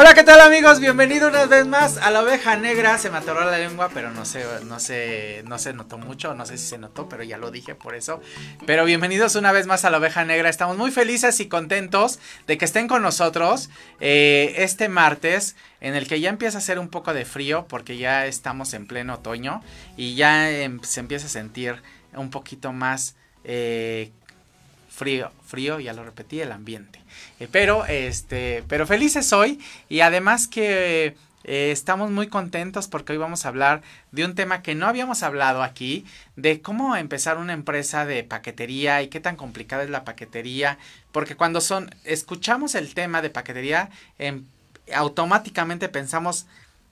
Hola, ¿qué tal amigos? Bienvenidos una vez más a la oveja negra. Se me atoró la lengua, pero no se, no se, no se notó mucho, no sé si se notó, pero ya lo dije por eso. Pero bienvenidos una vez más a la oveja negra. Estamos muy felices y contentos de que estén con nosotros eh, este martes, en el que ya empieza a hacer un poco de frío, porque ya estamos en pleno otoño y ya em, se empieza a sentir un poquito más eh, frío, frío, ya lo repetí, el ambiente. Eh, pero, este, pero felices hoy y además que eh, estamos muy contentos porque hoy vamos a hablar de un tema que no habíamos hablado aquí, de cómo empezar una empresa de paquetería y qué tan complicada es la paquetería, porque cuando son, escuchamos el tema de paquetería, em, automáticamente pensamos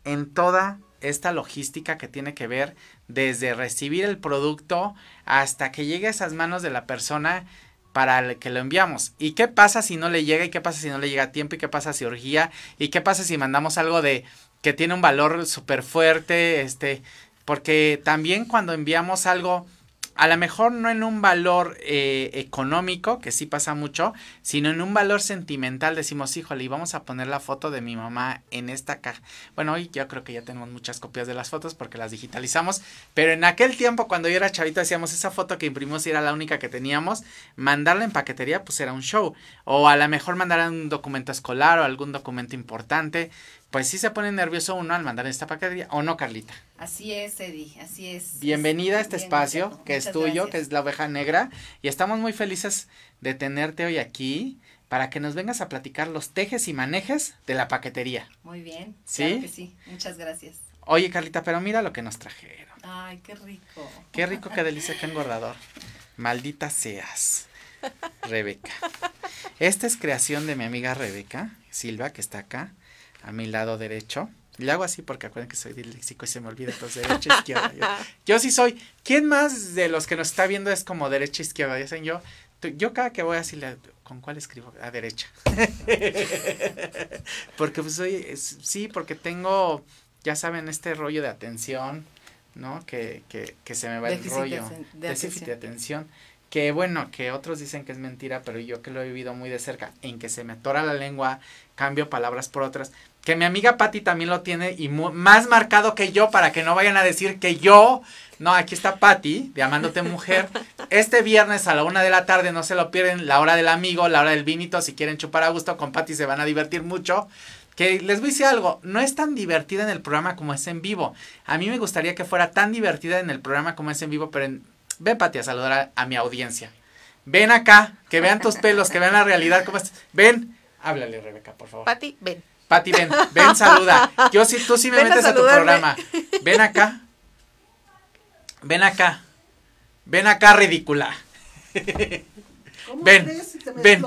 en toda esta logística que tiene que ver desde recibir el producto hasta que llegue a esas manos de la persona para el que lo enviamos. ¿Y qué pasa si no le llega? ¿Y qué pasa si no le llega a tiempo? ¿Y qué pasa si urgía? ¿Y qué pasa si mandamos algo de que tiene un valor súper fuerte? Este, porque también cuando enviamos algo a lo mejor no en un valor eh, económico, que sí pasa mucho, sino en un valor sentimental. Decimos, híjole, y vamos a poner la foto de mi mamá en esta caja. Bueno, hoy yo creo que ya tenemos muchas copias de las fotos porque las digitalizamos, pero en aquel tiempo cuando yo era chavito decíamos, esa foto que imprimimos era la única que teníamos, mandarla en paquetería pues era un show. O a lo mejor mandar un documento escolar o algún documento importante pues sí se pone nervioso uno al mandar esta paquetería, ¿o no, Carlita? Así es, Eddie, así es. Bienvenida a este espacio que es tuyo, que es la oveja negra, y estamos muy felices de tenerte hoy aquí para que nos vengas a platicar los tejes y manejes de la paquetería. Muy bien, ¿Sí? claro que sí, muchas gracias. Oye, Carlita, pero mira lo que nos trajeron. Ay, qué rico. Qué rico, qué delicia, qué engordador. Maldita seas, Rebeca. Esta es creación de mi amiga Rebeca Silva, que está acá a mi lado derecho. Le hago así porque acuerden que soy disléxico y se me olvida, entonces derecha, izquierda. Yo, sí soy. ¿Quién más de los que nos está viendo es como derecha, izquierda? Dicen yo. Yo cada que voy a decirle, ¿con cuál escribo? A derecha. porque pues soy, sí, porque tengo, ya saben, este rollo de atención, ¿no? Que, que, que se me va el rollo. De déficit de atención que bueno, que otros dicen que es mentira, pero yo que lo he vivido muy de cerca, en que se me atora la lengua, cambio palabras por otras, que mi amiga Patti también lo tiene y más marcado que yo para que no vayan a decir que yo, no, aquí está Patti, de Amándote Mujer, este viernes a la una de la tarde, no se lo pierden, la hora del amigo, la hora del vinito, si quieren chupar a gusto, con Patti se van a divertir mucho. Que les voy a decir algo, no es tan divertida en el programa como es en vivo. A mí me gustaría que fuera tan divertida en el programa como es en vivo, pero en, Ven, Pati, a saludar a, mi audiencia. Ven acá, que vean tus pelos, que vean la realidad, cómo estás. Ven, háblale, Rebeca, por favor. Pati, ven. Pati, ven, ven, saluda. Yo sí, tú sí me metes a, tu programa. Ven acá. Ven acá. Ven acá, ridícula. ven, ven,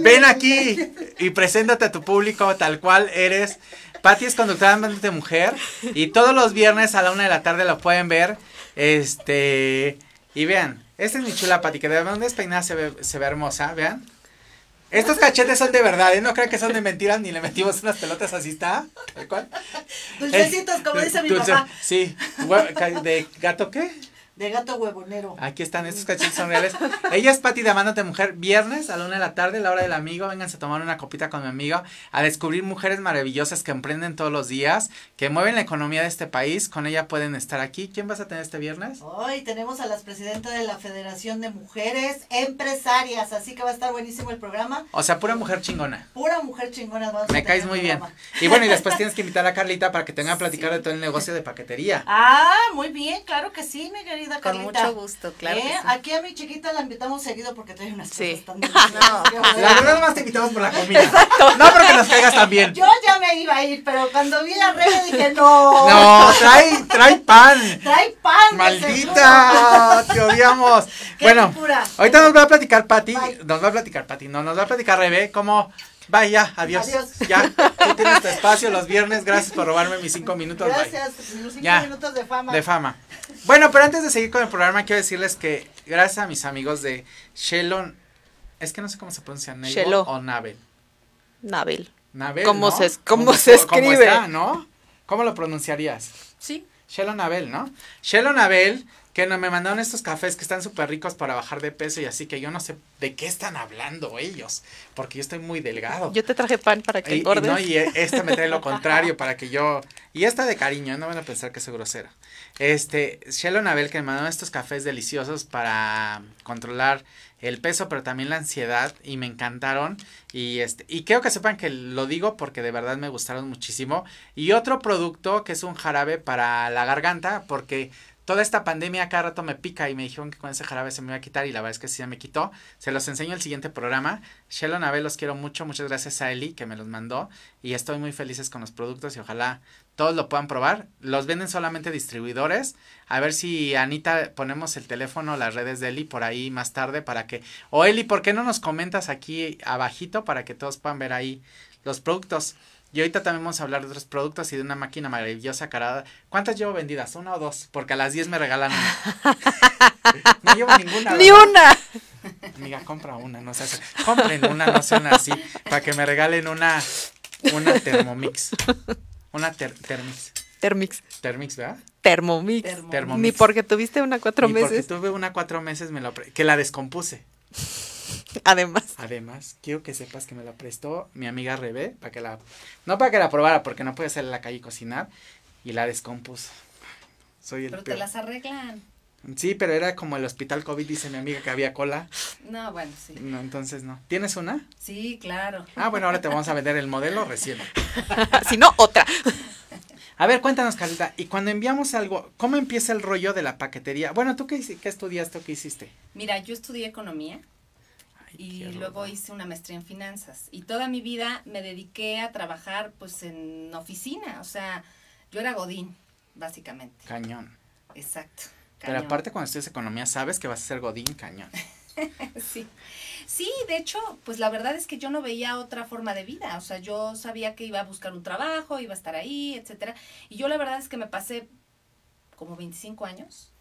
ven aquí y preséntate a tu público tal cual eres. Pati es conductora de mujer y todos los viernes a la una de la tarde lo pueden ver este, y vean, esta es mi chula Pati, que de dónde despeinada se ve, se ve hermosa, vean. Estos cachetes son de verdad, ¿eh? No creo que son de mentiras ni le metimos unas pelotas así, ¿está? ¿Tal cual? Dulcecitos, como dice mi papá. Sí, ¿de gato qué? De gato huevonero. Aquí están, estos cachetes son reales. Ella es Pati de Amándote Mujer. Viernes a la una de la tarde, la hora del amigo. Vénganse a tomar una copita con mi amigo. A descubrir mujeres maravillosas que emprenden todos los días, que mueven la economía de este país. Con ella pueden estar aquí. ¿Quién vas a tener este viernes? Hoy tenemos a las presidentas de la Federación de Mujeres Empresarias. Así que va a estar buenísimo el programa. O sea, pura mujer chingona. Pura mujer chingona. Me caes muy bien. Y bueno, y después tienes que invitar a Carlita para que tenga a platicar de todo el negocio de paquetería. Ah, muy bien, claro que sí, mi querida con mucho gusto, claro. ¿Eh? Aquí a mi chiquita la invitamos seguido porque trae unas sí. cosas tan La verdad más te invitamos por la comida. No porque nos caigas también. Yo ya me iba a ir, pero cuando vi a Rebe dije, no. No, trae, trae pan. Trae pan. Maldita, te odiamos. bueno, ahorita nos va a platicar Pati, nos va a platicar Pati, no, nos va a platicar Rebe cómo Bye, ya, adiós. Adiós. Ya, tú tienes tu espacio los viernes. Gracias por robarme mis cinco minutos. Gracias, mis cinco minutos de fama. De fama. Bueno, pero antes de seguir con el programa, quiero decirles que gracias a mis amigos de Shelon, es que no sé cómo se pronuncia, Nabel o Nabel. Nabel. Nabel. ¿Cómo, se, cómo, se escribe? ¿no? ¿Cómo lo pronunciarías? Sí. Shelon Abel, ¿no? Shelon Abel, que no, me mandaron estos cafés que están súper ricos para bajar de peso y así que yo no sé de qué están hablando ellos, porque yo estoy muy delgado. Yo te traje pan para que y, engordes. Y, no, y esta me trae lo contrario para que yo... Y esta de cariño, no van a pensar que soy grosera. Este, Shelon Abel que me mandó estos cafés deliciosos para controlar el peso, pero también la ansiedad y me encantaron y este y quiero que sepan que lo digo porque de verdad me gustaron muchísimo y otro producto que es un jarabe para la garganta porque toda esta pandemia cada rato me pica y me dijeron que con ese jarabe se me iba a quitar y la verdad es que sí se me quitó. Se los enseño el siguiente programa. Shelon Abel los quiero mucho, muchas gracias a Eli que me los mandó y estoy muy felices con los productos y ojalá todos lo puedan probar. Los venden solamente distribuidores. A ver si Anita ponemos el teléfono, las redes de Eli por ahí más tarde para que... O Eli, ¿por qué no nos comentas aquí abajito para que todos puedan ver ahí los productos? Y ahorita también vamos a hablar de otros productos y de una máquina maravillosa carada. ¿Cuántas llevo vendidas? ¿Una o dos? Porque a las 10 me regalan una. no llevo ninguna. ¡Ni una! Amiga, compra una, no se hace. Compren una, no sean así, para que me regalen una, una Thermomix. Una ter, Thermix. Thermix. Thermix, ¿verdad? Thermomix. Thermomix. Ni porque tuviste una cuatro Y meses. porque tuve una cuatro meses, me lo que la descompuse. Además. Además, quiero que sepas que me la prestó mi amiga Rebe, para que la, no para que la probara, porque no puede salir a la calle y cocinar, y la descompuso. Soy el Pero te las arreglan. Sí, pero era como el hospital COVID, dice mi amiga que había cola. No, bueno, sí. No, entonces no. ¿Tienes una? Sí, claro. Ah, bueno, ahora te vamos a vender el modelo recién. si no, otra. A ver, cuéntanos, Carlita, y cuando enviamos algo, ¿cómo empieza el rollo de la paquetería? Bueno, ¿tú qué, qué estudiaste o qué hiciste? Mira, yo estudié economía y luego hice una maestría en finanzas. Y toda mi vida me dediqué a trabajar pues en oficina. O sea, yo era Godín, básicamente. Cañón. Exacto. Pero aparte cuando estudias economía sabes que vas a ser godín, cañón. Sí. Sí, de hecho, pues la verdad es que yo no veía otra forma de vida. O sea, yo sabía que iba a buscar un trabajo, iba a estar ahí, etcétera. Y yo la verdad es que me pasé como 25 años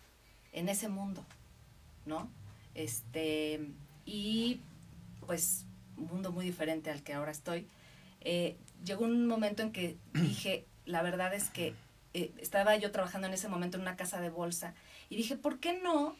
en ese mundo, ¿no? Este, y pues un mundo muy diferente al que ahora estoy. Eh, llegó un momento en que dije, la verdad es que eh, estaba yo trabajando en ese momento en una casa de bolsa y dije, ¿por qué no?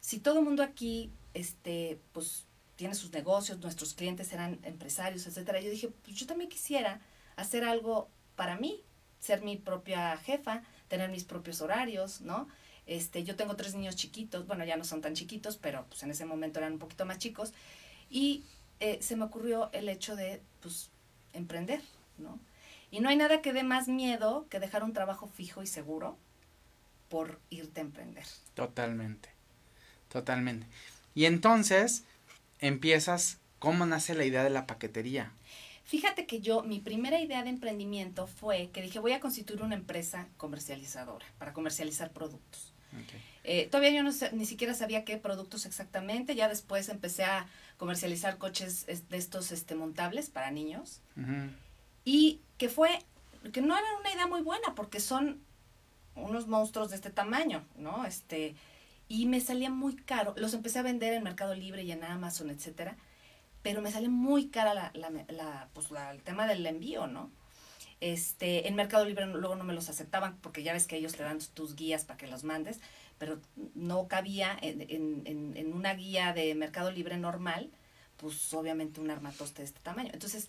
Si todo el mundo aquí, este, pues tiene sus negocios, nuestros clientes eran empresarios, etcétera. Yo dije, pues yo también quisiera hacer algo para mí, ser mi propia jefa, tener mis propios horarios, ¿no? Este, yo tengo tres niños chiquitos, bueno, ya no son tan chiquitos, pero pues en ese momento eran un poquito más chicos. Y eh, se me ocurrió el hecho de, pues, emprender, ¿no? Y no hay nada que dé más miedo que dejar un trabajo fijo y seguro por irte a emprender. Totalmente. Totalmente. Y entonces empiezas, ¿cómo nace la idea de la paquetería? Fíjate que yo, mi primera idea de emprendimiento fue que dije, voy a constituir una empresa comercializadora para comercializar productos. Eh, todavía yo no sé- ni siquiera sabía qué productos exactamente, ya después empecé a comercializar coches es- de estos este, montables para niños. Y que fue, que no era una idea muy buena porque son unos monstruos de este tamaño, ¿no? Este, y me salía muy caro, los empecé a vender en Mercado Libre y en Amazon, etcétera, pero me sale muy cara la, la, la, pues la- el tema del envío, ¿no? Este, en Mercado Libre luego no me los aceptaban porque ya ves que ellos te dan tus guías para que los mandes, pero no cabía en, en, en, una guía de Mercado Libre normal, pues obviamente un armatoste de este tamaño. Entonces,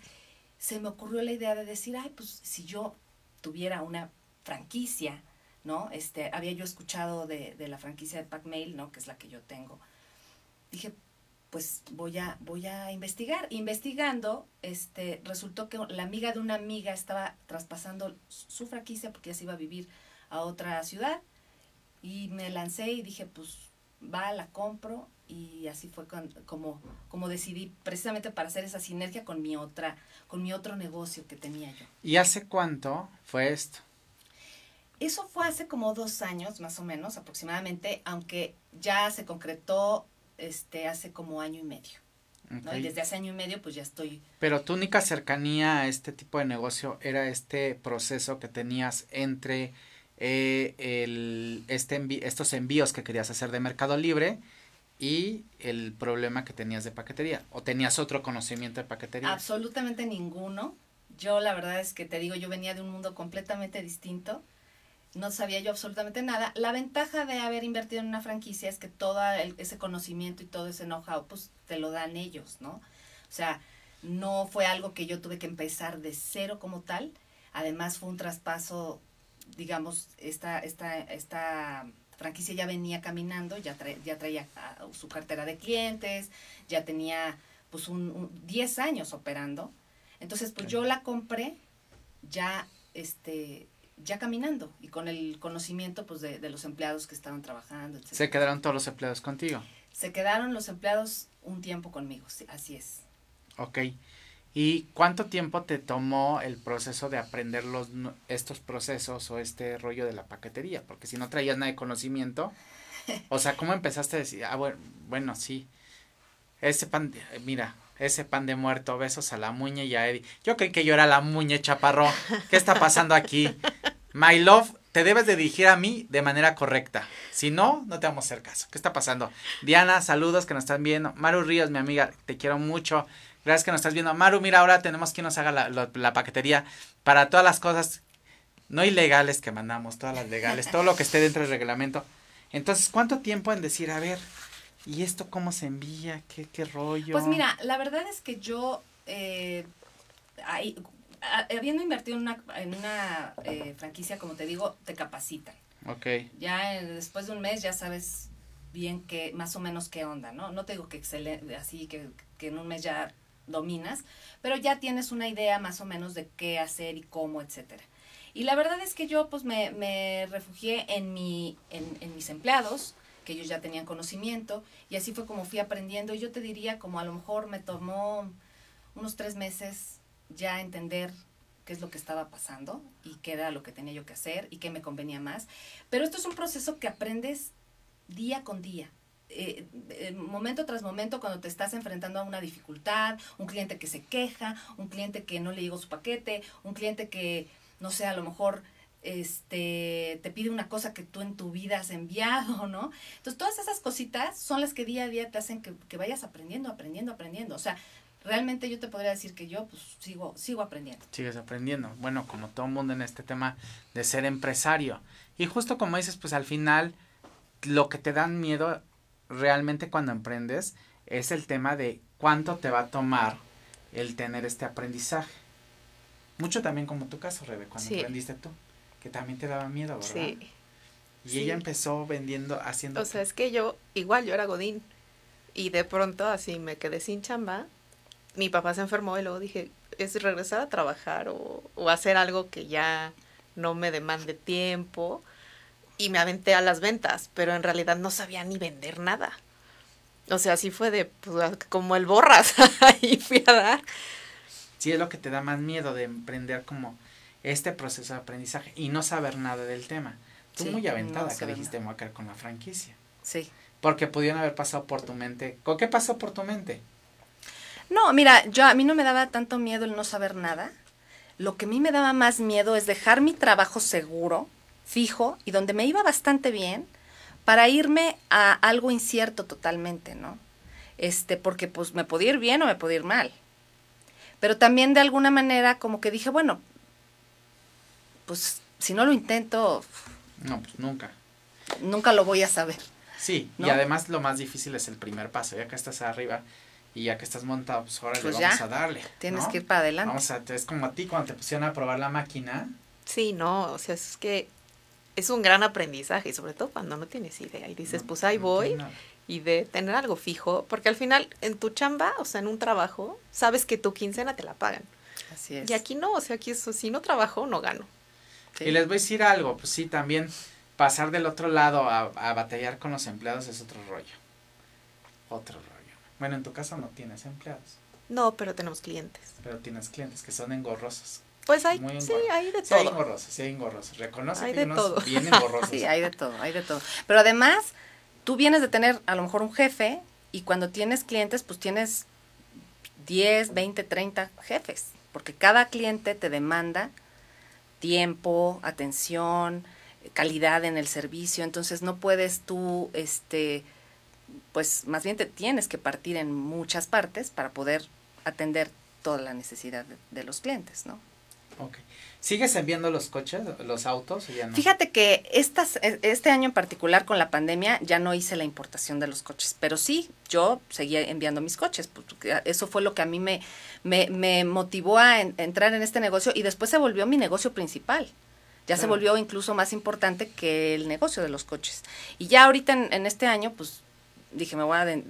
se me ocurrió la idea de decir, ay, pues si yo tuviera una franquicia, ¿no? Este, había yo escuchado de, de la franquicia de Packmail, ¿no? Que es la que yo tengo. Dije, pues voy a, voy a investigar. Investigando, este, resultó que la amiga de una amiga estaba traspasando su franquicia porque ya se iba a vivir a otra ciudad. Y me lancé y dije, pues va, la compro. Y así fue con- como, como decidí, precisamente para hacer esa sinergia con mi otra, con mi otro negocio que tenía yo. ¿Y hace cuánto fue esto? Eso fue hace como dos años, más o menos, aproximadamente, aunque ya se concretó este hace como año y medio. ¿no? Y desde hace año y medio, pues ya estoy. Pero tu única cercanía a este tipo de negocio era este proceso que tenías entre eh, el, este envi- estos envíos que querías hacer de Mercado Libre y el problema que tenías de paquetería. ¿O tenías otro conocimiento de paquetería? Absolutamente ninguno. Yo la verdad es que te digo, yo venía de un mundo completamente distinto. No sabía yo absolutamente nada. La ventaja de haber invertido en una franquicia es que todo el- ese conocimiento y todo ese know-how, pues te lo dan ellos, ¿no? O sea, no fue algo que yo tuve que empezar de cero como tal. Además fue un traspaso, digamos, esta, esta, esta franquicia ya venía caminando, ya, trae- ya traía ah, su cartera de clientes, ya tenía pues un, un 10 años operando. Entonces, pues yo la compré ya este ya caminando y con el conocimiento pues de, de los empleados que estaban trabajando, etc. Se quedaron todos los empleados contigo. Se quedaron los empleados un tiempo conmigo, sí, así es. Ok. ¿Y cuánto tiempo te tomó el proceso de aprender los, estos procesos o este rollo de la paquetería? Porque si no traías nada de conocimiento, o sea, ¿cómo empezaste a decir, ah, bueno, bueno sí, ese pan, de- mira, ese pan de muerto, besos a la muñe y a Eddie. Yo creí que yo era la muñe, chaparro. ¿Qué está pasando aquí? My love, te debes de dirigir a mí de manera correcta. Si no, no te vamos a hacer caso. ¿Qué está pasando? Diana, saludos que nos están viendo. Maru Ríos, mi amiga, te quiero mucho. Gracias que nos estás viendo. Maru, mira, ahora tenemos quien nos haga la, paquetería para todas las cosas no ilegales que mandamos, todas las legales, todo lo que esté dentro del reglamento. Entonces, ¿cuánto tiempo en decir, a ver, ¿y esto cómo se envía? ¿Qué, qué rollo? Pues mira, la verdad es que yo, eh, ahí, habiendo invertido en una, en una eh, franquicia, como te digo, te capacitan. Ok, Ya eh, después de un mes ya sabes bien que, más o menos qué onda, ¿no? No te digo que excelente, así que, que en un mes ya dominas, pero ya tienes una idea más o menos de qué hacer y cómo, etcétera. Y la verdad es que yo pues me, me refugié en, mi, en, en mis empleados, que ellos ya tenían conocimiento, y así fue como fui aprendiendo. Y yo te diría como a lo mejor me tomó unos tres meses ya entender qué es lo que estaba pasando y qué era lo que tenía yo que hacer y qué me convenía más. Pero esto es un proceso que aprendes día con día. Eh, eh, momento tras momento cuando te estás enfrentando a una dificultad, un cliente que se queja, un cliente que no le llegó su paquete, un cliente que, no sé, a lo mejor este te pide una cosa que tú en tu vida has enviado, ¿no? Entonces todas esas cositas son las que día a día te hacen que, que vayas aprendiendo, aprendiendo, aprendiendo. O sea, realmente yo te podría decir que yo pues sigo, sigo aprendiendo. sigues aprendiendo. Bueno, como todo mundo en este tema de ser empresario. Y justo como dices, pues al final, lo que te dan miedo realmente cuando emprendes es el tema de cuánto te va a tomar el tener este aprendizaje. Mucho también como tu caso, Rebe, cuando Sí. emprendiste tú, que también te daba miedo, ¿verdad? Sí. Y sí. ella empezó vendiendo, haciendo... O sea, es que yo, igual yo era Godín. Y de pronto así me quedé sin chamba. Mi papá se enfermó y luego dije, es regresar a trabajar o, o hacer algo que ya no me demande tiempo. Y me aventé a las ventas, pero en realidad no sabía ni vender nada. O sea, así fue de, pues, como el borras. Ahí fui a dar. Sí, es lo que te da más miedo de emprender como este proceso de aprendizaje y no saber nada del tema. Tú Sí, muy no aventada que dijiste, quedar con la franquicia. Sí. Porque pudieron haber pasado por tu mente. ¿Con qué pasó por tu mente? No, mira, yo a mí no me daba tanto miedo el no saber nada. Lo que a mí me daba más miedo es dejar mi trabajo seguro, fijo y donde me iba bastante bien para irme a algo incierto totalmente, ¿no? Este, porque pues me podía ir bien o me podía ir mal. Pero también de alguna manera como que dije, bueno, pues si no lo intento, No, pues nunca. nunca lo voy a saber. Sí, y además lo más difícil es el primer paso. Ya que estás arriba y ya que estás montado, pues ahora Pues le vamos ya, a darle. Tienes ¿no? que ir para adelante. Vamos a, es como a ti cuando te pusieron a probar la máquina. Sí, no, o sea, es que es un gran aprendizaje, y sobre todo cuando no tienes idea y dices, no- pues ahí no voy. y de tener algo fijo, porque al final en tu chamba, o sea, en un trabajo, sabes que tu quincena te la pagan. Así es. Y aquí no, o sea, aquí eso, si no trabajo, no gano. Sí. Y les voy a decir algo, pues sí, también pasar del otro lado a, a batallar con los empleados es otro rollo. Otro rollo. Bueno, en tu caso no tienes empleados, No, pero tenemos clientes. pero tienes clientes que son engorrosos. Pues hay, Muy sí, hay de Sí hay todo. engorrosos, sí hay engorrosos. Reconoce Hay que de unos todo. bien engorrosos. Sí, hay de todo, hay de todo. Pero además, tú vienes de tener a lo mejor un jefe y cuando tienes clientes, pues tienes 10, 20, 30 jefes, porque cada cliente te demanda tiempo, atención, calidad en el servicio, entonces no puedes tú, este, pues más bien te tienes que partir en muchas partes para poder atender toda la necesidad de, de los clientes, ¿no? Ok. ¿Sigues enviando los coches, los autos o ya no? Fíjate que estas, e- este año en particular con la pandemia ya no hice la importación de los coches, pero sí, yo seguía enviando mis coches. porque Eso fue lo que a mí me, me, me motivó a en- entrar en este negocio y después se volvió mi negocio principal. Ya se volvió incluso más importante que el negocio de los coches. Y ya ahorita en, en este año, pues dije, me voy a de-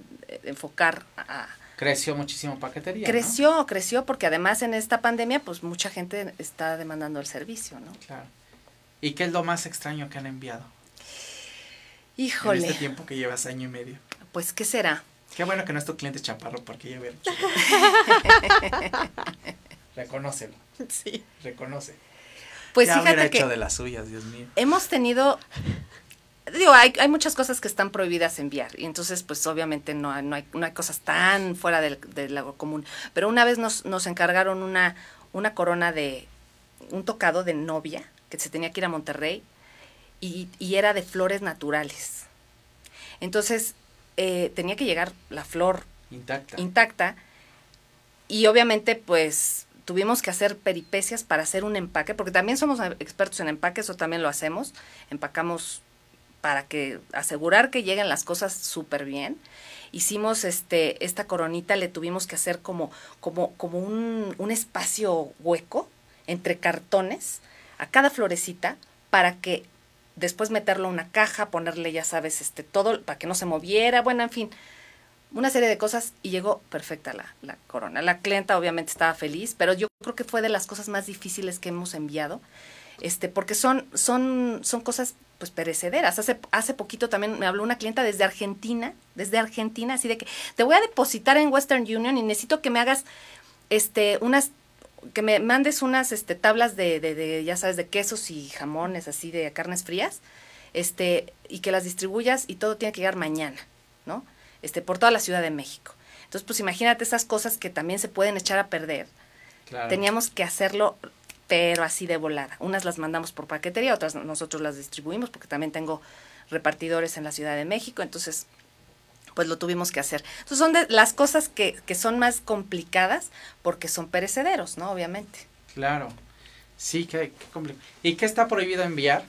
enfocar a, Creció muchísimo paquetería. ¿no? Creció, creció porque además en esta pandemia pues mucha gente está demandando el servicio, ¿no? Claro. ¿Y qué es lo más extraño que han enviado? Híjole, En este tiempo que llevas año y medio. pues ¿qué será? Qué bueno que no es tu cliente chaparro porque ya hubiera. Reconócelo, Sí. reconoce. Pues ya fíjate hecho que de las suyas, Dios mío. hemos tenido, digo, hay, hay muchas cosas que están prohibidas enviar y entonces pues obviamente no, hay- no, hay, no hay cosas tan fuera del, de lo común. Pero una vez nos, nos encargaron una, una corona de, un tocado de novia que se tenía que ir a Monterrey y, y era de flores naturales. Entonces eh, tenía que llegar la flor Intacta. intacta y obviamente pues tuvimos que hacer peripecias para hacer un empaque, porque también somos expertos en empaque, eso también lo hacemos, empacamos para que asegurar que lleguen las cosas súper bien. Hicimos este esta coronita, le tuvimos que hacer como como como un, un espacio hueco entre cartones a cada florecita para que después meterlo una caja, ponerle, ya sabes, este todo para que no se moviera, bueno, en fin, una serie de cosas y llegó perfecta la, la corona. La clienta obviamente estaba feliz, pero yo creo que fue de las cosas más difíciles que hemos enviado, este, porque son, son, son cosas pues perecederas. Hace, hace poquito también me habló una clienta desde Argentina, desde Argentina, así de que te voy a depositar en Western Union y necesito que me hagas este unas que me mandes unas este tablas de, de, de ya sabes de quesos y jamones así de carnes frías este y que las distribuyas y todo tiene que llegar mañana no este por toda la Ciudad de México entonces pues imagínate esas cosas que también se pueden echar a perder Claro. teníamos que hacerlo pero así de volada unas las mandamos por paquetería otras nosotros las distribuimos porque también tengo repartidores en la Ciudad de México entonces pues lo tuvimos que hacer. Entonces son de las cosas que, que son más complicadas porque son perecederos, ¿no? Obviamente. Claro. Sí, qué, qué complicado. ¿Y qué está prohibido enviar?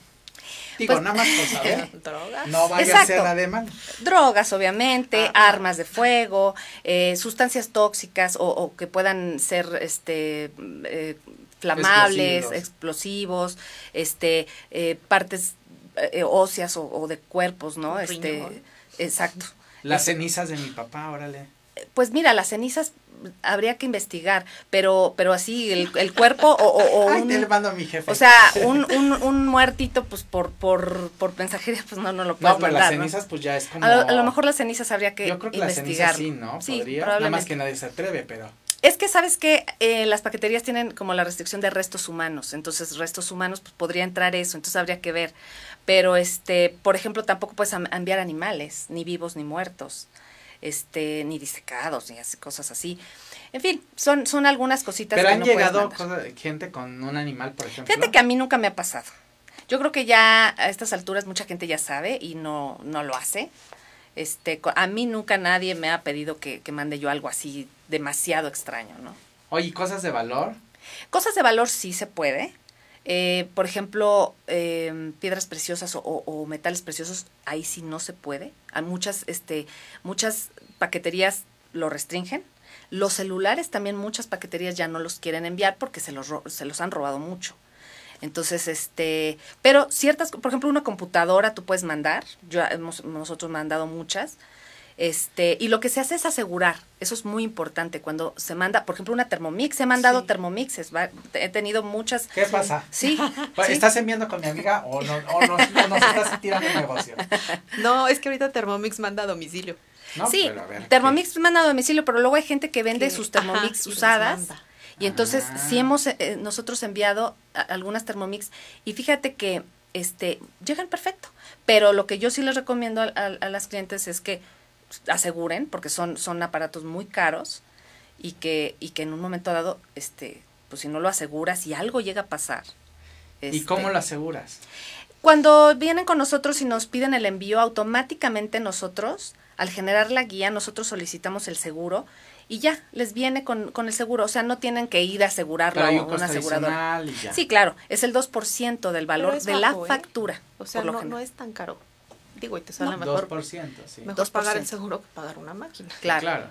Digo, Pues- nada más por saber. Drogas. No vaya a ser nada de mal. Drogas, obviamente, Ah. armas de fuego, eh, sustancias tóxicas o, o que puedan ser este eh, flamables, Explosivos. explosivos, este eh, partes eh, óseas o, o de cuerpos, ¿no? Un Este, riñón. exacto. Las cenizas de mi papá, órale. Pues mira, las cenizas habría que investigar, pero pero así el, el cuerpo o, o- o Ay, un- te le mando a mi jefe. O sea, un, un, un muertito, pues por, por, por mensajería, pues no, no lo puedes no, pero mandar, las ¿no? cenizas, pues ya es como. A lo, a lo mejor las cenizas habría que Yo creo que las investigar. cenizas sí, ¿no? Sí, Podría. Nada más probablemente. que nadie se atreve, pero. Es que sabes que eh, las paqueterías tienen como la restricción de restos humanos, entonces restos humanos pues podría entrar eso, entonces habría que ver. Pero este, por ejemplo, tampoco puedes enviar animales, ni vivos ni muertos, este, ni disecados, ni así, cosas así. En fin, son, son algunas cositas Pero que han no llegado cosa- gente con un animal, por ejemplo. Fíjate que a mí nunca me ha pasado. Yo creo que ya a estas alturas mucha gente ya sabe y no, no lo hace. Este, a mí nunca nadie me ha pedido que, que mande yo algo así demasiado extraño, ¿no? Oye, cosas de valor. Cosas de valor sí se puede. Eh, por ejemplo, eh, piedras preciosas o, o- o metales preciosos, ahí sí no se puede. Hay muchas, este, muchas paqueterías lo restringen. Los celulares también muchas paqueterías ya no los quieren enviar porque se los, se los han robado mucho. Entonces, este, pero ciertas, por ejemplo, una computadora tú puedes mandar, yo hemos nosotros mandado muchas, este, y lo que se hace es asegurar, eso es muy importante cuando se manda, por ejemplo, una Thermomix, he mandado Sí. Thermomixes, va- he tenido muchas, ¿Qué pasa? sí, sí. ¿Estás enviando con mi amiga o no, o no, o nos estás tirando un negocio? No, es que ahorita Thermomix manda a domicilio. No, sí, pero a ver, Thermomix manda a domicilio, pero luego hay gente que vende sus ajá, Thermomix usadas. Y entonces Ah. sí hemos eh, nosotros enviado a- algunas Thermomix y fíjate que este llegan perfecto. Pero lo que yo sí les recomiendo a, a- a las clientes es que aseguren, porque son, son aparatos muy caros, y que, y que en un momento dado, este, pues si no lo aseguras y algo llega a pasar. ¿Y este, cómo lo aseguras? cuando vienen con nosotros y nos piden el envío, automáticamente nosotros, al generar la guía, nosotros solicitamos el seguro y ya, les viene con, con el seguro. O sea, no tienen que ir a asegurarlo a un una aseguradora. Sí, claro, es el 2% del valor de la ¿eh? factura. O sea, por lo no, no es tan caro. Digo, y te sale No, mejor, 2%, sí. mejor pagar el 2%. seguro que pagar una máquina. Claro. Claro,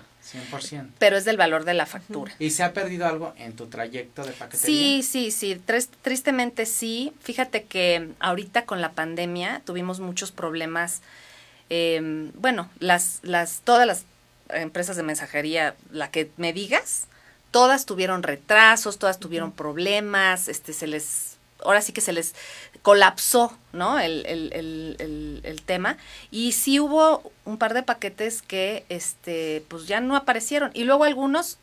100%. Pero es del valor de la factura. ¿Y se ha perdido algo en tu trayecto de paquetería? Sí, sí, sí, tris- tristemente sí. Fíjate que ahorita con la pandemia tuvimos muchos problemas. Eh, bueno, las, las, todas las empresas de mensajería, la que me digas, todas tuvieron retrasos, todas tuvieron problemas, este, se les, ahora sí que se les colapsó, ¿no? El, el, el, el, el tema. Y sí hubo un par de paquetes que, este, pues ya no aparecieron. Y luego algunos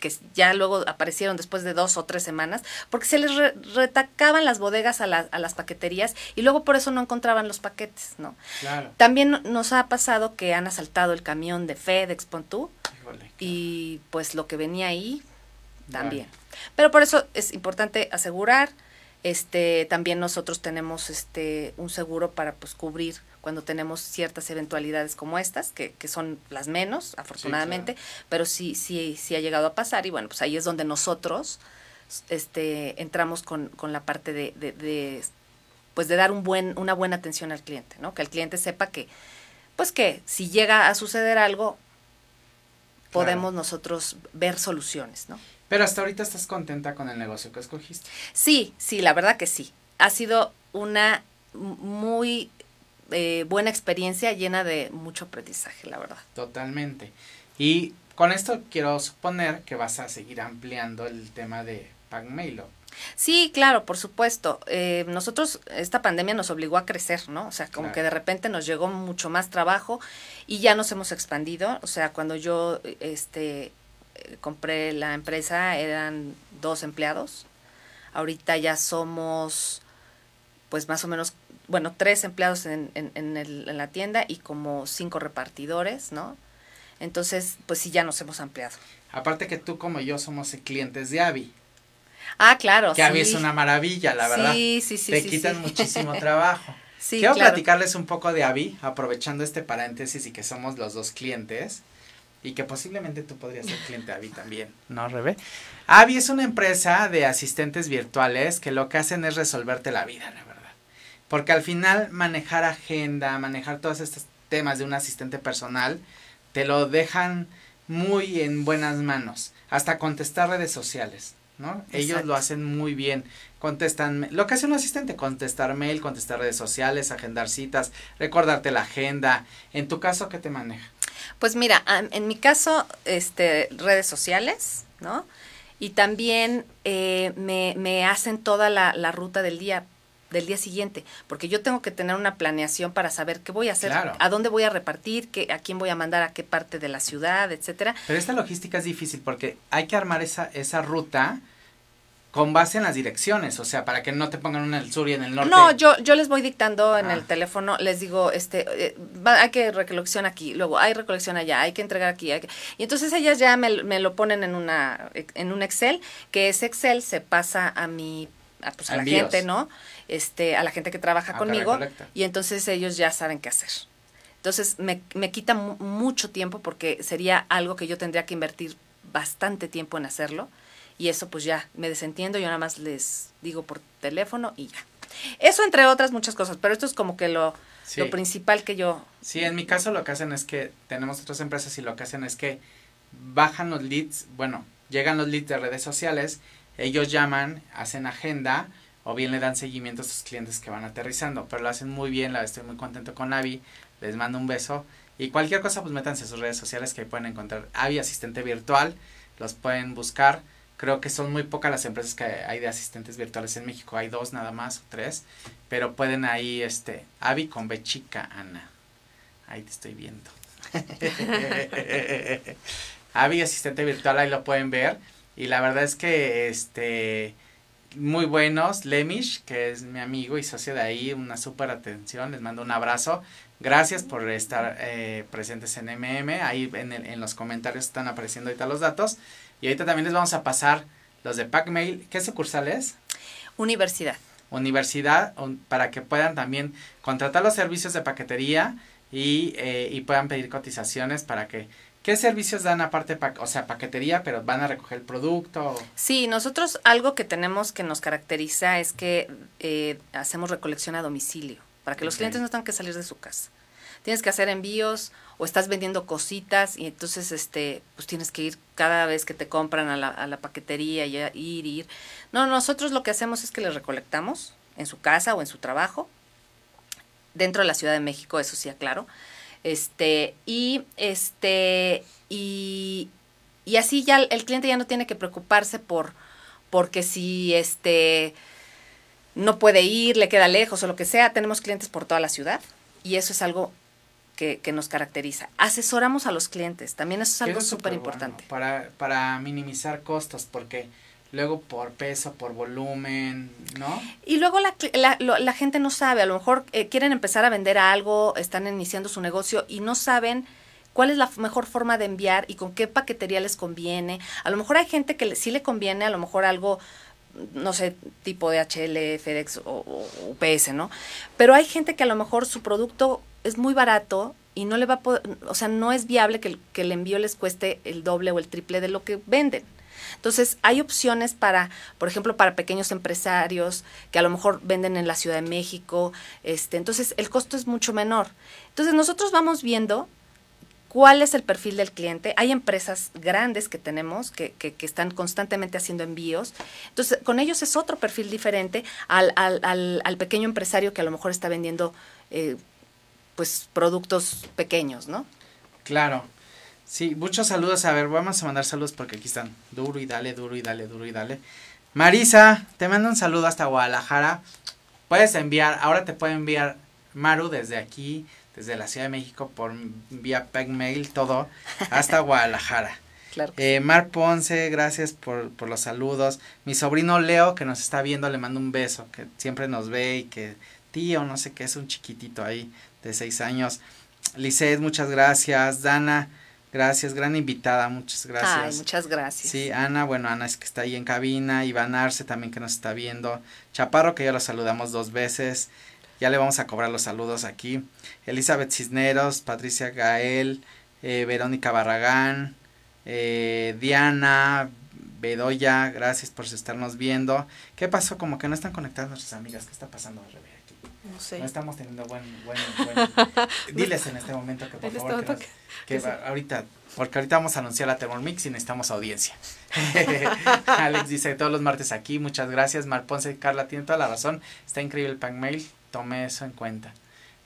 que ya luego aparecieron después de dos o tres semanas, porque se les re- retacaban las bodegas a, la- a las paqueterías y luego por eso no encontraban los paquetes, ¿no? Claro. También no- nos ha pasado que han asaltado el camión de FedEx, pon tú, Híjole. y pues lo que venía ahí también. Vale. Pero por eso es importante asegurar, este, también nosotros tenemos este un seguro para pues cubrir cuando tenemos ciertas eventualidades como estas, que, que son las menos, afortunadamente, pero sí, sí, sí ha llegado a pasar, y bueno, pues ahí es donde nosotros este entramos con, con la parte de, de, de, pues de dar un buen, una buena atención al cliente, ¿no? Que el cliente sepa que, pues que si llega a suceder algo, podemos nosotros ver soluciones, ¿no? Pero hasta ahorita estás contenta con el negocio que escogiste. Sí, sí, la verdad que sí. Ha sido una muy eh, buena experiencia llena de mucho aprendizaje, la verdad. Totalmente. Y con esto quiero suponer que vas a seguir ampliando el tema de Pagmailo. Sí, claro, por supuesto. Eh, nosotros, esta pandemia nos obligó a crecer, ¿no? O sea, como Claro. que de repente nos llegó mucho más trabajo y ya nos hemos expandido. O sea, cuando yo este, eh, compré la empresa eran dos empleados. Ahorita ya somos, pues más o menos, bueno, tres empleados en, en, en, el- en la tienda y como cinco repartidores, ¿no? Entonces, pues sí, ya nos hemos ampliado. Aparte que tú como yo somos clientes de Avi. Ah, claro. Que Avi es una maravilla, la verdad. Sí, sí, sí. Te sí, quitan sí. muchísimo trabajo. Sí, Quiero claro. platicarles un poco de Avi, aprovechando este paréntesis y que somos los dos clientes. Y que posiblemente tú podrías ser cliente de Avi también. ¿No, Rebe? Avi es una empresa de asistentes virtuales que lo que hacen es resolverte la vida, verdad. Porque al final manejar agenda, manejar todos estos temas de un asistente personal, te lo dejan muy en buenas manos. Hasta contestar redes sociales, ¿no? Ellos Exacto. lo hacen muy bien. Contestan, lo que hace un asistente, contestar mail, contestar redes sociales, agendar citas, recordarte la agenda. En tu caso, ¿qué te maneja? Pues mira, en mi caso, este, redes sociales, ¿no? Y también eh, me, me hacen toda la, la ruta del día del día siguiente, porque yo tengo que tener una planeación para saber qué voy a hacer, Claro. a dónde voy a repartir, qué, a quién voy a mandar a qué parte de la ciudad, etcétera. Pero esta logística es difícil porque hay que armar esa, esa ruta con base en las direcciones, o sea, para que no te pongan una en el sur y en el norte. No, yo, yo les voy dictando en Ah. el teléfono, les digo, este, eh, va- hay que recolección aquí, luego hay recolección allá, hay que entregar aquí, hay que- y entonces ellas ya me, me lo ponen en una, en un Excel, que ese Excel se pasa a mi, a, pues, a la gente, ¿no? Este, a la gente que trabaja Ah, conmigo, y entonces ellos ya saben qué hacer. Entonces me, me quita mu- mucho tiempo porque sería algo que yo tendría que invertir bastante tiempo en hacerlo. Y eso pues ya me desentiendo, yo nada más les digo por teléfono y ya. Eso entre otras muchas cosas, pero esto es como que lo, Sí. lo principal que yo... Sí, en mi caso lo que hacen es que tenemos otras empresas y lo que hacen es que bajan los leads, bueno, llegan los leads de redes sociales, ellos llaman, hacen agenda o bien le dan seguimiento a sus clientes que van aterrizando, pero lo hacen muy bien, la estoy muy contento con Avi, les mando un beso y cualquier cosa pues métanse a sus redes sociales que ahí pueden encontrar Avi asistente virtual, los pueden buscar, creo que son muy pocas las empresas que hay de asistentes virtuales en México, hay dos nada más o tres, pero pueden ahí este Avi con B chica Ana. Ahí te estoy viendo. Avi, asistente virtual, ahí lo pueden ver. Y la verdad es que, este, muy buenos. Lemish, que es mi amigo y socio de ahí, una súper atención. Les mando un abrazo. Gracias por estar eh, presentes en MM. Ahí en, el- en los comentarios están apareciendo ahorita los datos. Y ahorita también les vamos a pasar los de Packmail. ¿Qué sucursal es? Universidad. universidad un- para que puedan también contratar los servicios de paquetería y, eh, y puedan pedir cotizaciones para que, ¿Qué servicios dan aparte, pa o sea, paquetería, pero van a recoger el producto? Sí, nosotros algo que tenemos que nos caracteriza es que eh, hacemos recolección a domicilio, para que los clientes no tengan que salir de su casa. Tienes que hacer envíos o estás vendiendo cositas y entonces este pues tienes que ir cada vez que te compran a la, a la paquetería y a ir ir. No, nosotros lo que hacemos es que les recolectamos en su casa o en su trabajo dentro de la Ciudad de México, eso sí aclaro. Este, y este, y, y así ya el, cliente ya no tiene que preocuparse por, porque si este no puede ir, le queda lejos o lo que sea, tenemos clientes por toda la ciudad y eso es algo que, que nos caracteriza. Asesoramos a los clientes, también eso es algo súper importante. para, para minimizar costos, porque luego por peso, por volumen, ¿no? Y luego la, la, lo- la gente no sabe, a lo mejor eh, quieren empezar a vender algo, están iniciando su negocio y no saben cuál es la mejor forma de enviar y con qué paquetería les conviene. A lo mejor hay gente que le- sí le conviene, a lo mejor algo, no sé, tipo DHL, FedEx o, o UPS, ¿no? Pero hay gente que a lo mejor su producto es muy barato y no le va a poder, o sea, no es viable que el, que el envío les cueste el doble o el triple de lo que venden. Entonces, hay opciones para, por ejemplo, para pequeños empresarios que a lo mejor venden en la Ciudad de México, este, entonces el costo es mucho menor. Entonces, nosotros vamos viendo cuál es el perfil del cliente. Hay empresas grandes que tenemos que, que, están constantemente haciendo envíos. Entonces, con ellos es otro perfil diferente al, al, al, al pequeño empresario que a lo mejor está vendiendo eh, pues productos pequeños, ¿no? Claro. Sí, muchos saludos. A ver, vamos a mandar saludos porque aquí están. Duro y dale, duro y dale, duro y dale. Marisa, te mando un saludo hasta Guadalajara. Puedes enviar, ahora te puede enviar Maru desde aquí, desde la Ciudad de México, por vía Mail, todo, hasta Guadalajara. Claro. Eh, Mar Ponce, gracias por, por los saludos. Mi sobrino Leo, que nos está viendo, le mando un beso, que siempre nos ve y que tío, no sé qué, es un chiquitito ahí de seis años. Lisette, muchas gracias. Dana, gracias, gran invitada, muchas gracias. Ay, muchas gracias. Sí, Ana, bueno, Ana es que está ahí en cabina, Iván Arce también que nos está viendo, Chaparro que ya lo saludamos dos veces, ya le vamos a cobrar los saludos aquí, Elizabeth Cisneros, Patricia Gael, eh, Verónica Barragán, eh, Diana, Bedoya, gracias por estarnos viendo. ¿Qué pasó? Como que no están conectadas nuestras amigas, ¿qué está pasando, Rebe? No sé. No estamos teniendo buen, buen, buen... Diles en este momento que por este favor que momento nos- que- que que sí. va- ahorita, porque ahorita vamos a anunciar la Thermomix y necesitamos audiencia. Alex dice todos los martes aquí, muchas gracias. Mar Ponce, Carla tiene toda la razón, está increíble el pan mail, tome eso en cuenta.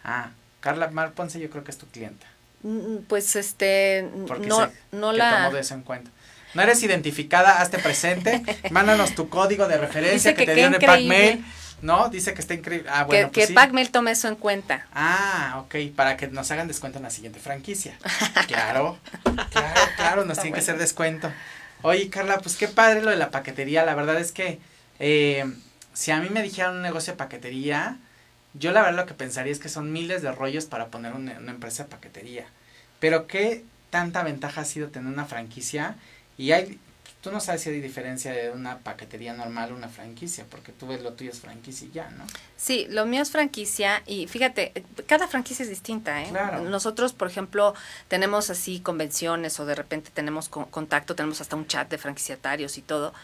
Ah, Carla Mar Ponce yo creo que es tu clienta, Mm, Pues este, porque no, sé no que la... tomó de eso en cuenta. No eres identificada, hazte presente, mándanos tu código de referencia Dice que, que te dieron en pack increíble. mail. No, dice que está increíble. Ah, que, bueno, que pues sí. Pacmail tome eso en cuenta. Ah, ok, para que nos hagan descuento en la siguiente franquicia. Claro, claro, claro, nos tiene que hacer descuento. Oye, Carla, pues qué padre lo de la paquetería. La verdad es que eh, si a mí me dijeran un negocio de paquetería, yo la verdad lo que pensaría es que son miles de rollos para poner una, una empresa de paquetería. Pero qué tanta ventaja ha sido tener una franquicia y hay... Tú no sabes si hay diferencia de una paquetería normal a una franquicia, porque tú ves lo tuyo es franquicia y ya, ¿no? Sí, lo mío es franquicia y fíjate, cada franquicia es distinta, ¿eh? Claro. Nosotros, por ejemplo, tenemos así convenciones o de repente tenemos co- contacto, tenemos hasta un chat de franquiciatarios y todo.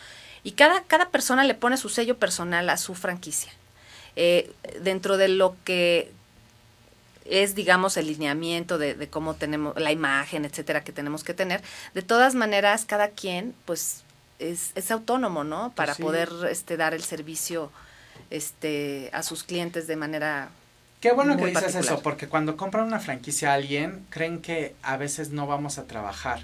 Y cada, cada persona le pone su sello personal a su franquicia. Eh, dentro de lo que es, digamos, el lineamiento de, de cómo tenemos, la imagen, etcétera, que tenemos que tener. De todas maneras, cada quien, pues, es, es autónomo, ¿no? Para sí. poder este, dar el servicio este, a sus clientes de manera... Qué bueno que Muy dices particular. eso, porque cuando compran una franquicia a alguien, creen que a veces no vamos a trabajar.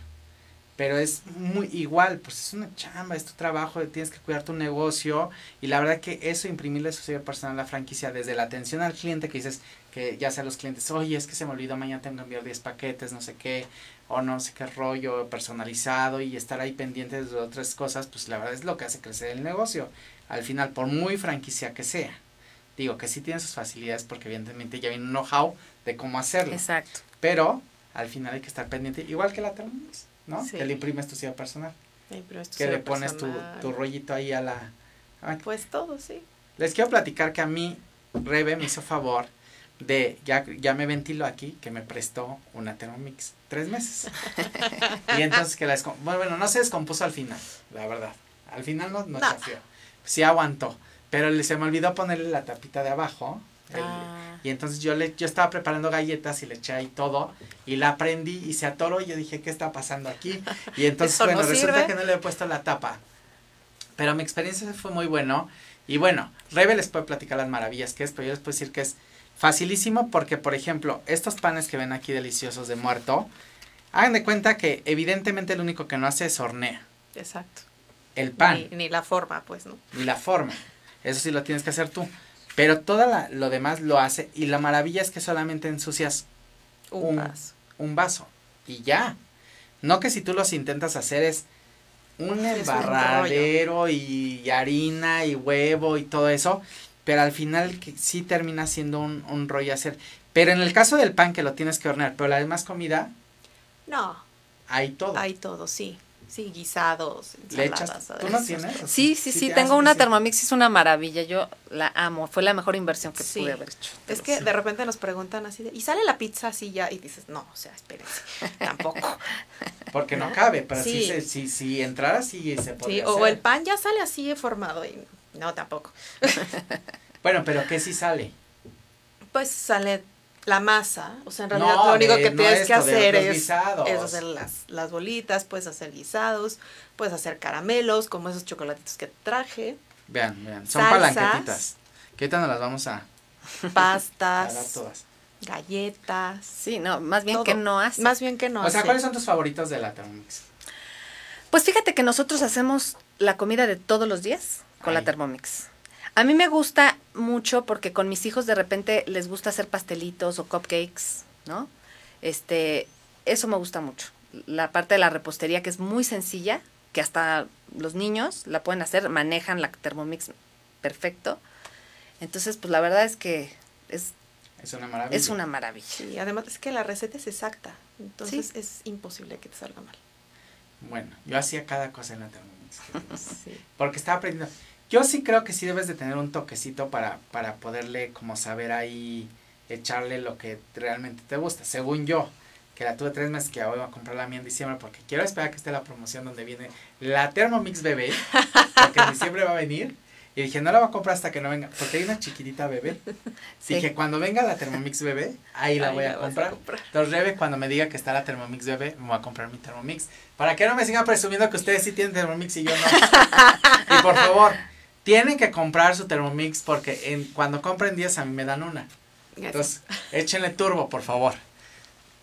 Pero es muy igual, pues es una chamba, es tu trabajo, tienes que cuidar tu negocio. Y la verdad que eso, imprimirle su sello personal a la franquicia, desde la atención al cliente, que dices que ya sea los clientes, oye, es que se me olvidó, mañana tengo que enviar 10 paquetes, no sé qué, o no sé qué rollo personalizado y estar ahí pendientes de otras cosas, pues la verdad es lo que hace crecer el negocio. Al final, por muy franquicia que sea. Digo que sí tiene sus facilidades porque evidentemente ya viene un know-how de cómo hacerlo. Exacto. Pero al final hay que estar pendiente, igual que la Thermomix, ¿no? Sí. Que le imprimes tu sello personal. Pero Que le pones tu, personal. tu rollito ahí a la... Pues todo, sí. les quiero platicar que a mí Rebe me hizo favor de, ya, ya me ventilo aquí, que me prestó una Thermomix. Tres meses. y entonces que la bueno, bueno, no se descompuso al final, la verdad. Al final no, no, No. chafió. Sí aguantó. Pero se me olvidó ponerle la tapita de abajo. el- Ah. y entonces yo le, yo estaba preparando galletas y le eché ahí todo. Y la prendí y se atoró. Y yo dije, ¿qué está pasando aquí? Y entonces, no bueno, resulta sirve. que no le he puesto la tapa. Pero mi experiencia fue muy bueno. Y bueno, Rebe les puede platicar las maravillas que es, pero yo les puedo decir que es facilísimo porque, por ejemplo, estos panes que ven aquí deliciosos de muerto, hagan de cuenta que evidentemente lo único que no hace es hornea. Exacto. El pan, Ni, ni, ni la forma, pues, ¿no? la forma. Eso sí lo tienes que hacer tú. Pero todo la- lo demás lo hace y la maravilla es que solamente ensucias Un Un- vaso. un vaso y ya. No que si tú los intentas hacer es un un embarradero y harina y huevo y todo eso, pero al final que sí termina siendo un, un rollo hacer. Pero en el caso del pan que lo tienes que hornear, pero la demás comida, No, hay todo. hay todo, sí. Sí, guisados, ensaladas. ¿tú no tienes? Sí, sí, sí, te tengo una sí. Thermomix, es una maravilla, yo la amo, fue la mejor inversión que Sí. pude haber hecho. Es que de repente nos preguntan así de, ¿y sale la pizza así ya? Y dices, no, o sea, espérense, tampoco. Porque no cabe, pero sí. Sí. se- si, si entrara sí se Sí, podría o hacer. el pan ya sale así formado y no, tampoco. Bueno, pero ¿qué sí sale? Pues sale la masa, o sea, en realidad No, lo único de- que no tienes que esto, hacer es, guisados. es hacer las, las bolitas, puedes hacer guisados, puedes hacer caramelos, como esos chocolatitos que traje, Vean, vean, son Salsas. palanquetitas. Que ahorita nos las vamos a, a pastas, todas. galletas. Sí, no, más bien todo. que no hace. Más bien que no. o sea, hace. ¿cuáles son tus favoritos de la Thermomix? Pues fíjate que nosotros hacemos la comida de todos los días con la. Thermomix. A mí me gusta mucho porque con mis hijos de repente les gusta hacer pastelitos o cupcakes, ¿no? Este, eso me gusta mucho. La parte de la repostería que es muy sencilla, que hasta los niños la pueden hacer, manejan la Thermomix perfecto. Entonces, pues la verdad es que es, Es una maravilla. es una maravilla. Sí, además es que la receta es exacta, entonces es imposible que te salga mal. Bueno, yo hacía cada cosa en la Thermomix. Sí. porque estaba aprendiendo. Yo sí creo que sí debes de tener un toquecito para, para poderle como saber ahí echarle lo que realmente te gusta. Según yo, que la tuve tres meses que voy a comprar la mía en diciembre porque quiero esperar que esté la promoción donde viene la Thermomix bebé, porque en diciembre va a venir. Y dije, no la voy a comprar hasta que no venga, porque hay una chiquitita bebé. Sí. Dije, cuando venga la Thermomix bebé, ahí la Ahí voy la a vas a comprar. comprar. Entonces, Rebe, cuando me diga que está la Thermomix bebé, me voy a comprar mi Thermomix. Para que no me sigan presumiendo que ustedes sí tienen Thermomix y yo no. y por favor, tienen que comprar su Thermomix porque en, cuando compren 10 a mí me dan una. Entonces, échenle turbo, por favor.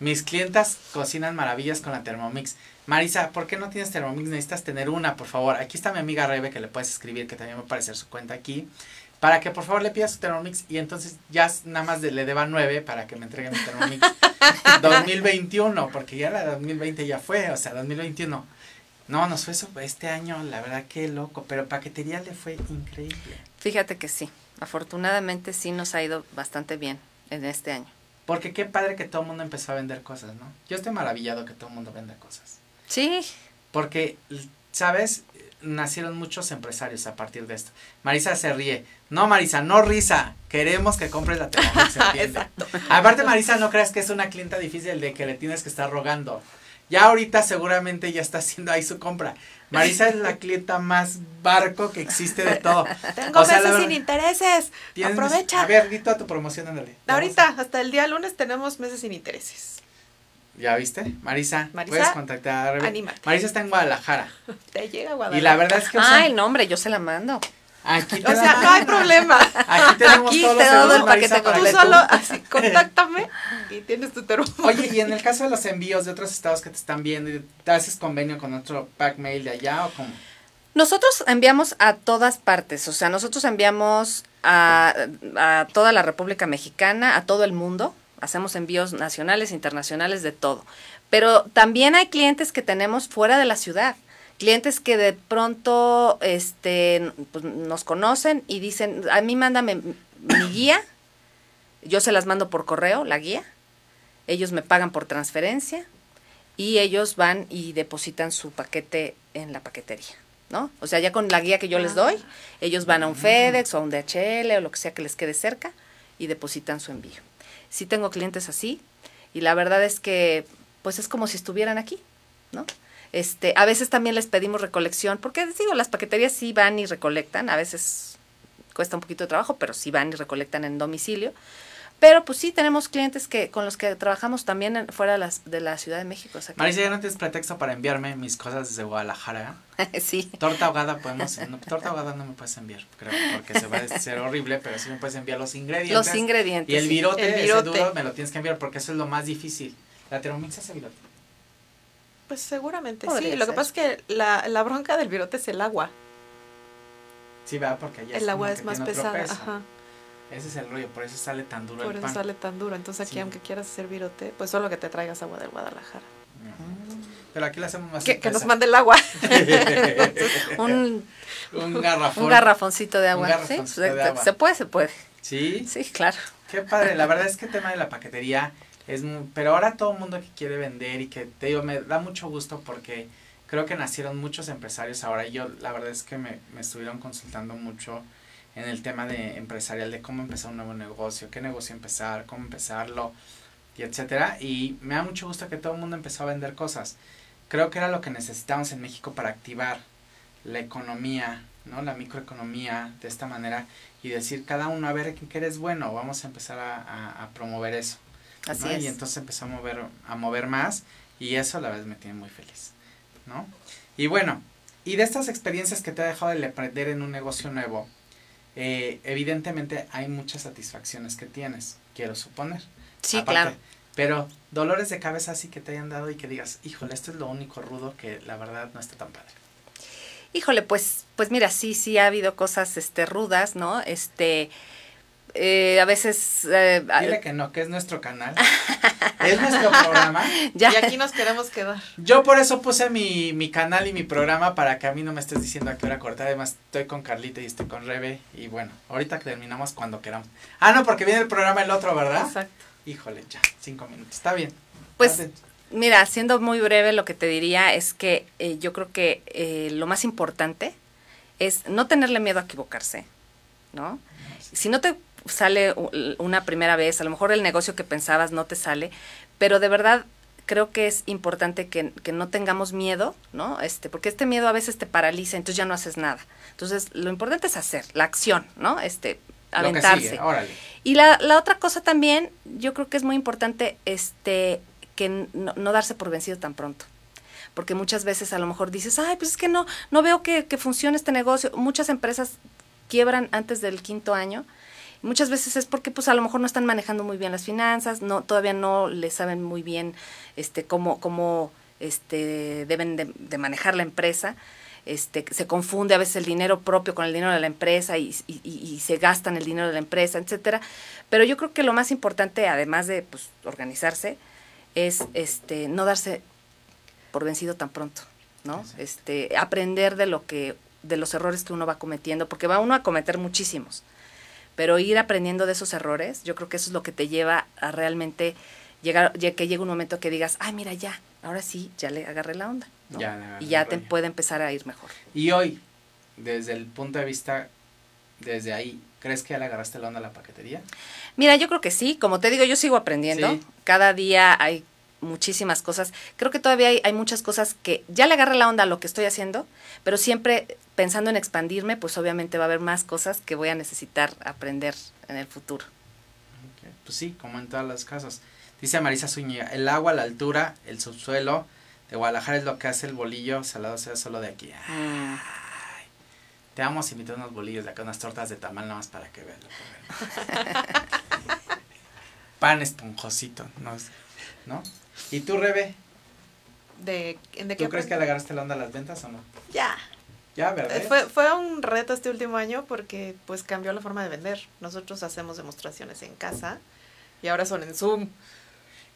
Mis clientas cocinan maravillas con la Thermomix. Marisa, ¿por qué no tienes Thermomix? Necesitas tener una, por favor. Aquí está mi amiga Rebe, que le puedes escribir, que también va a aparecer su cuenta aquí. Para que por favor le pidas su Thermomix y entonces ya nada más de- le deba 9 para que me entregue mi Thermomix 2021, porque ya la 2020 ya fue, o sea, 2021. No, nos fue eso este año, la verdad que loco, pero paquetería le fue increíble. Fíjate que sí, afortunadamente sí nos ha ido bastante bien en este año. Porque qué padre que todo el mundo empezó a vender cosas, ¿no? Yo estoy maravillado que todo el mundo venda cosas. Sí, Porque, ¿sabes? Nacieron muchos empresarios a partir de esto. Marisa se ríe. No, Marisa, no risa. Queremos que compres la Thermomix. Aparte, Marisa, no creas que es una clienta difícil de que le tienes que estar rogando. Ya ahorita seguramente ya está haciendo ahí su compra. Marisa es la clienta más barco que existe de todo. Tengo O sea, la meses verdad- sin intereses. Tienes- Aprovecha. A ver, di toda tu promoción, ándale. Ahorita, hasta el día lunes tenemos meses sin intereses. ¿Ya viste? Marisa, Marisa, puedes contactar anímate. Marisa está en Guadalajara. Te llega a Guadalajara. Y la verdad es que... o sea, ah, el nombre, yo se la mando. Aquí te O sea, no hay problema. Aquí tenemos Aquí todos te los doy el paquete para Tú completo. solo así, contáctame y tienes tu termo. Oye, y en el caso de los envíos de otros estados que te están viendo, ¿te haces convenio con otro pack mail de allá o cómo? Nosotros enviamos a todas partes, o sea, nosotros enviamos a, a toda la República Mexicana, a todo el mundo, hacemos envíos nacionales, internacionales, de todo. Pero también hay clientes que tenemos fuera de la ciudad, clientes que de pronto este, pues, nos conocen y dicen, a mí mándame mi guía, yo se las mando por correo, la guía, ellos me pagan por transferencia y ellos van y depositan su paquete en la paquetería, ¿no? O sea, ya con la guía que yo les doy, ellos van a un FedEx o a un DHL o lo que sea que les quede cerca y depositan su envío. sí tengo clientes así y la verdad es que pues es como si estuvieran aquí, ¿no? Este, a veces también les pedimos recolección, porque digo, las paqueterías sí van y recolectan, a veces cuesta un poquito de trabajo, pero sí van y recolectan en domicilio. Pero pues sí, tenemos clientes que con los que trabajamos también en- fuera de, las, de la Ciudad de México. o sea Marisa, ya no tienes pretexto para enviarme mis cosas desde Guadalajara. sí. Torta ahogada podemos, no, torta ahogada no me puedes enviar, creo, porque se va a ser horrible, pero sí me puedes enviar los ingredientes. Los ingredientes. Y el sí. virote, El ese virote. duro, me lo tienes que enviar porque eso es lo más difícil. La Thermomix hace virote. Pues seguramente Podría sí. Lo que pasa es que la, la bronca del virote es el agua. Sí, va, porque allá el agua como es más pesada. Ajá. Ese es el rollo, por eso sale tan duro Por el eso pan. sale tan duro. Entonces aquí, Sí. aunque quieras hacer virote, pues solo que te traigas agua del Guadalajara. Pero aquí lo hacemos más Que, que nos mande el agua. Un, un garrafón. un garrafoncito de agua. Un ¿sí? garrafoncito Se- de agua. Se puede, se puede. Sí, Sí, claro. qué padre. La verdad es que el tema de la paquetería es muy... Pero ahora todo el mundo que quiere vender y que te digo, me da mucho gusto porque creo que nacieron muchos empresarios ahora. Yo la verdad es que me, me estuvieron consultando mucho en el tema de empresarial, de cómo empezar un nuevo negocio, qué negocio empezar, cómo empezarlo, y etcétera. Y me da mucho gusto que todo el mundo empezó a vender cosas. Creo que era lo que necesitábamos en México para activar la economía, ¿no? La microeconomía de esta manera y decir cada uno a ver en qué eres bueno, vamos a empezar a- a promover eso. Así ¿no? es. Y entonces empezó a mover, a mover más y eso a la vez me tiene muy feliz, ¿no? Y bueno, y de estas experiencias que te ha dejado el aprender en un negocio nuevo, eh, evidentemente hay muchas satisfacciones que tienes, quiero suponer. Sí, Aparte, claro. Pero dolores de cabeza así que te hayan dado y que digas, híjole, esto es lo único rudo que la verdad no está tan padre. Híjole, pues, pues mira, sí, sí ha habido cosas, este, rudas, ¿no? Este, eh, a veces, eh, Dile que no, que es nuestro canal. es nuestro programa. ya, Y aquí nos queremos quedar. Yo por eso puse mi, mi canal y mi programa para que a mí no me estés diciendo a qué hora cortar. Además, estoy con Carlita y estoy con Rebe. Y bueno, ahorita que terminamos cuando queramos. Ah, no, porque viene el programa el otro, ¿verdad? Exacto. Híjole, ya, cinco minutos. Está bien. Pues. Mira, siendo muy breve, lo que te diría es que eh, yo creo que eh, lo más importante es no tenerle miedo a equivocarse, ¿no? Si no te sale una primera vez, a lo mejor el negocio que pensabas no te sale, pero de verdad creo que es importante que, que no tengamos miedo, ¿no? Este, porque este miedo a veces te paraliza, entonces ya no haces nada. Entonces, lo importante es hacer, la acción, ¿no? Este, aventarse. sigue. Y la, la otra cosa también, yo creo que es muy importante este que no, no darse por vencido tan pronto. Porque muchas veces a lo mejor dices, ay, pues es que no, no veo que, que funcione este negocio. Muchas empresas quiebran antes del quinto año. Muchas veces es porque pues a lo mejor no están manejando muy bien las finanzas, no, todavía no le saben muy bien este cómo, cómo este deben de, de manejar la empresa. Este, se confunde a veces el dinero propio con el dinero de la empresa y, y- se gastan el dinero de la empresa, etcétera. Pero yo creo que lo más importante, además de pues, organizarse, es este no darse por vencido tan pronto, ¿no? Exacto. Este, aprender de lo que, de los errores que uno va cometiendo, porque va uno a cometer muchísimos. Pero ir aprendiendo de esos errores, yo creo que eso es lo que te lleva a realmente llegar, que llegue un momento que digas, ay, mira, ya, ahora sí, ya le agarré la onda. ¿no? Ya y ya te rollo. puede empezar a ir mejor. Y hoy, desde el punto de vista, desde ahí, ¿crees que ya le agarraste la onda a la paquetería? Mira, yo creo que sí, como te digo, yo sigo aprendiendo. Sí. Cada día hay muchísimas cosas. Creo que todavía hay, hay muchas cosas que ya le agarré la onda a lo que estoy haciendo, pero siempre pensando en expandirme, pues obviamente va a haber más cosas que voy a necesitar aprender en el futuro. Pues sí, como en todas las casas. Dice Marisa Zúñiga, el agua, la altura, el subsuelo de Guadalajara es lo que hace el bolillo salado sea solo de aquí. Mm. Ay, te vamos a invitar unos bolillos de acá, unas tortas de tamal nada más para que veas lo que. Pan esponjosito, ¿no? ¿no? ¿Y tú, Rebe? ¿De, de qué ¿Tú crees que le agarraste la onda a las ventas o no? Ya. Ya, ¿verdad? Eh, Fue, fue un reto este último año porque pues cambió la forma de vender. Nosotros hacemos demostraciones en casa y ahora son en Zoom.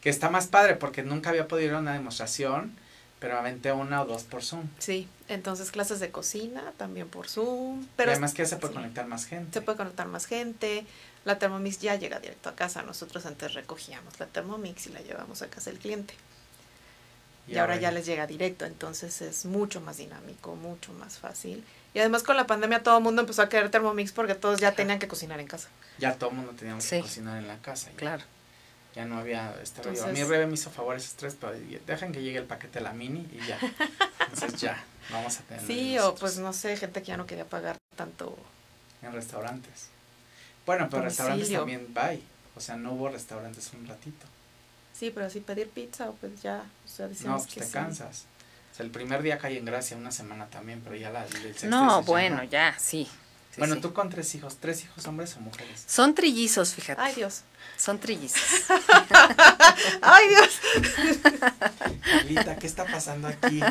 Que está más padre porque nunca había podido ir a una demostración, pero aventé una o dos por Zoom. Sí, entonces clases de cocina también por Zoom. Pero además que ya se puede sí. conectar más gente. se puede conectar más gente. La Thermomix ya llega directo a casa. Nosotros antes recogíamos la Thermomix y la llevamos a casa del cliente. Y, ahora ya les llega directo, entonces es mucho más dinámico, mucho más fácil. Y además con la pandemia todo el mundo empezó a querer Thermomix porque todos ya tenían que cocinar en casa. Ya todo el mundo teníamos Sí. que cocinar en la casa. ya. Claro. Ya no había, yo. A mí Rebe me hizo favor esos tres, pero dejen que llegue el paquete de la mini y ya. Entonces ya, vamos a tener. Sí, o pues no sé, gente que ya no quería pagar tanto. En restaurantes. Bueno, pero restaurantes también bye. O sea, no hubo restaurantes un ratito. Sí, pero si pedir pizza, pues ya, o sea, No, decimos pues que te sí. cansas. O sea, el primer día cae en gracia, una semana también, pero ya la, el sexto No, bueno, no. ya, sí. sí, Bueno, sí. tú con tres hijos, ¿tres hijos hombres o mujeres? Son trillizos, fíjate. Ay, Dios. Son trillizos. Ay, Dios. Carlita, ¿qué está pasando aquí?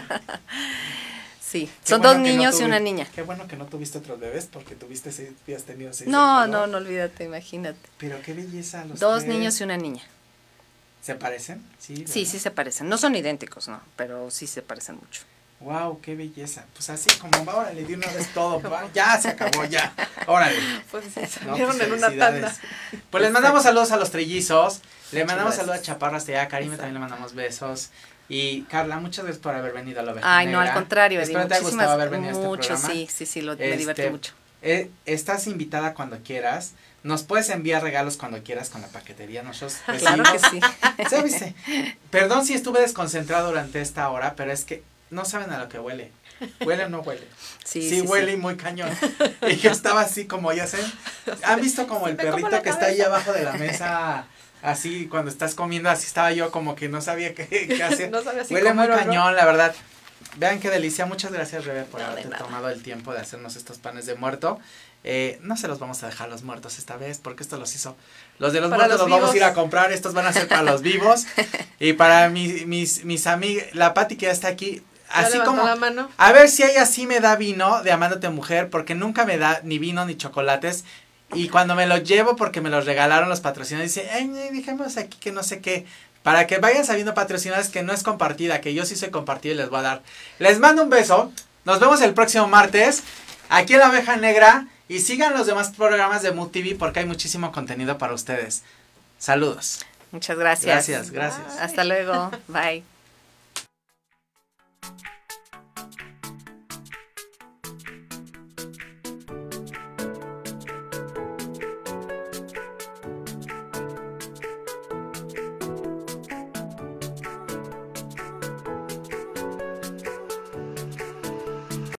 Sí. Qué Son bueno dos que no niños y una niña. Qué bueno que no tuviste otros bebés porque tuviste seis, habías tenido seis. No, no, no olvídate, imagínate. Pero qué belleza los Dos tres. niños y una niña. ¿Se parecen? Sí, Sí, ¿verdad? sí se parecen. No son idénticos, no, pero sí se parecen mucho. Wow, qué belleza. Pues así como, órale, de una vez todo. ya se acabó, ya. Órale. Pues sí, No, salieron pues, en una tanda. Pues les mandamos saludos a los trellizos. Le mandamos saludos a allá. A Karime también le mandamos besos. Y Carla, muchas gracias por haber venido a la oveja Ay, no, al contrario, Eddie, Espero te haya gustado haber venido a este mucho, programa. sí, sí, sí, lo, me Este, divertí mucho. Eh, estás invitada cuando quieras. Nos puedes enviar regalos cuando quieras con la paquetería. Nosotros Claro que sí. ¿Sabes? Perdón si estuve desconcentrado durante esta hora, pero es que no saben a lo que huele. ¿Huele o no huele? Sí, Sí, sí, huele sí. y muy cañón. Y yo estaba así como, ya sé. ¿Han visto como el perrito que está ahí abajo de la mesa? Así, cuando estás comiendo, así estaba yo como que no sabía qué, qué hacer. No sabía si huele muy no. cañón, la verdad. Vean qué delicia. Muchas gracias, Rebe, por No, haberte tomado el tiempo de hacernos estos panes de muerto. Eh, no se los vamos a dejar a los muertos esta vez, porque esto los hizo. Los de los Para muertos los, los vamos a ir a comprar. Estos van a ser para los vivos. Y para mis, mis, mis amigas, la Pati que ya está aquí. Así como, la mano. a ver si ella sí me da vino de Amándote Mujer, porque nunca me da ni vino ni chocolates. Y cuando me los llevo, porque me los regalaron los patrocinadores, dice, ay, dejemos aquí que no sé qué. Para que vayan sabiendo patrocinadores que no es compartida, que yo sí soy compartida y les voy a dar. Les mando un beso. Nos vemos el próximo martes aquí en La Abeja Negra. Y sigan los demás programas de Mood TV porque hay muchísimo contenido para ustedes. Saludos. Muchas gracias. Gracias, gracias. Hasta luego. Bye.